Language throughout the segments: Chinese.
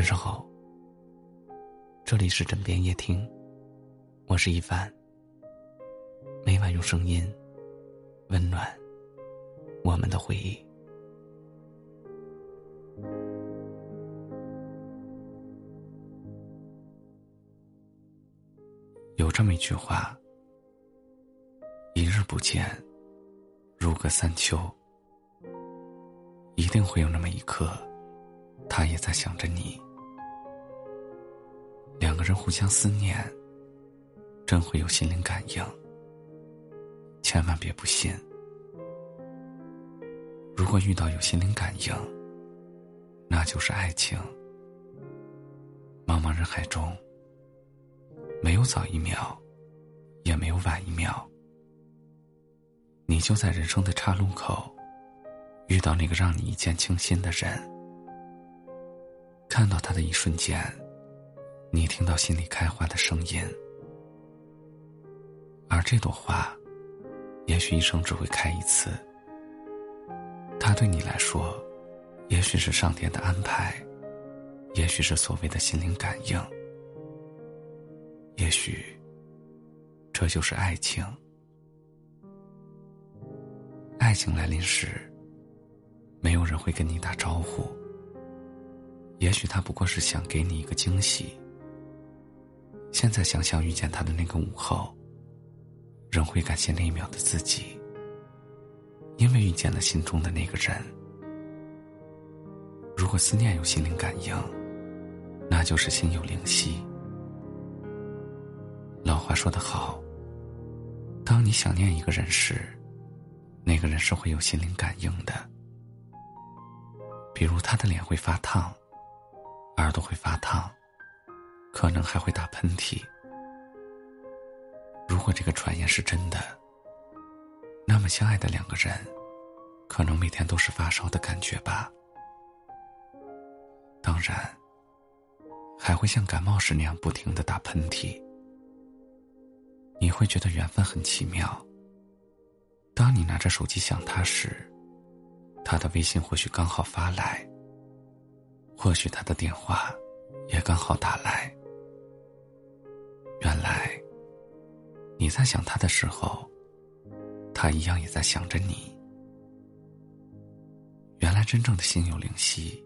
晚上好，这里是枕边夜听，我是一凡。每晚用声音温暖我们的回忆。有这么一句话：一日不见，如隔三秋。一定会有那么一刻，他也在想着你。两个人互相思念，真会有心灵感应。千万别不信。如果遇到有心灵感应，那就是爱情。茫茫人海中，没有早一秒，也没有晚一秒，你就在人生的岔路口。遇到那个让你一见倾心的人，看到他的一瞬间，你听到心里开花的声音，而这朵花，也许一生只会开一次。它对你来说，也许是上天的安排，也许是所谓的心灵感应，也许，这就是爱情。爱情来临时。没有人会跟你打招呼。也许他不过是想给你一个惊喜。现在想想遇见他的那个午后，仍会感谢那一秒的自己，因为遇见了心中的那个人。如果思念有心灵感应，那就是心有灵犀。老话说得好，当你想念一个人时，那个人是会有心灵感应的。比如他的脸会发烫，耳朵会发烫，可能还会打喷嚏。如果这个传言是真的，那么相爱的两个人，可能每天都是发烧的感觉吧。当然，还会像感冒时那样不停的打喷嚏。你会觉得缘分很奇妙。当你拿着手机想他时。他的微信或许刚好发来，或许他的电话也刚好打来。原来你在想他的时候，他一样也在想着你。原来真正的心有灵犀，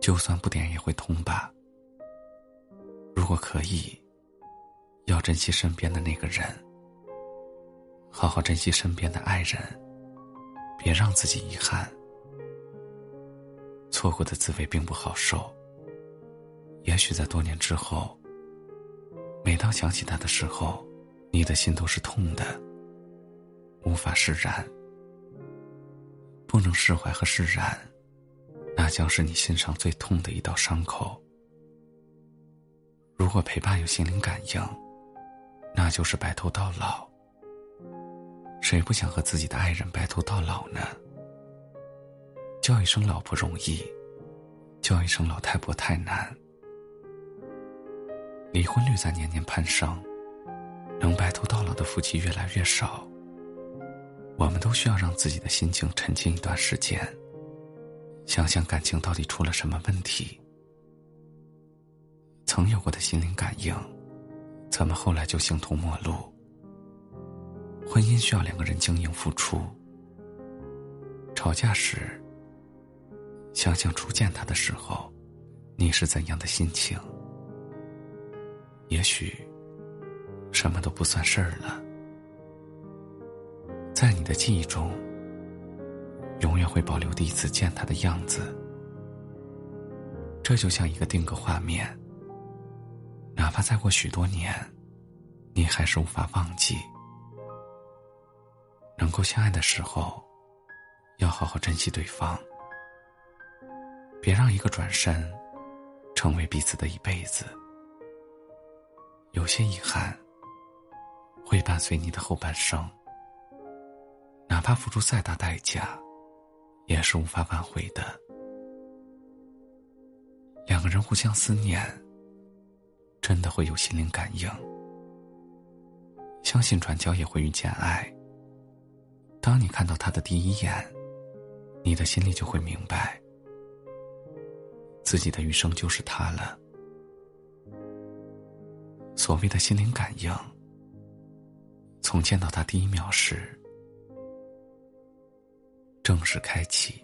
就算不点也会通吧。如果可以，要珍惜身边的那个人，好好珍惜身边的爱人。别让自己遗憾，错过的滋味并不好受。也许在多年之后，每当想起他的时候，你的心都是痛的，无法释然。不能释怀和释然，那将是你心上最痛的一道伤口。如果陪伴有心灵感应，那就是白头到老。谁不想和自己的爱人白头到老呢？叫一声老婆容易，叫一声老太婆太难。离婚率在年年攀升，能白头到老的夫妻越来越少。我们都需要让自己的心情沉静一段时间，想想感情到底出了什么问题。曾有过的心灵感应，怎么后来就形同陌路？婚姻需要两个人经营付出。吵架时，想想初见他的时候，你是怎样的心情？也许，什么都不算事儿了。在你的记忆中，永远会保留第一次见他的样子。这就像一个定格画面，哪怕再过许多年，你还是无法忘记。能够相爱的时候，要好好珍惜对方，别让一个转身，成为彼此的一辈子。有些遗憾，会伴随你的后半生，哪怕付出再大代价，也是无法挽回的。两个人互相思念，真的会有心灵感应，相信转角也会遇见爱。当你看到他的第一眼，你的心里就会明白，自己的余生就是他了。所谓的心灵感应，从见到他第一秒时，正式开启。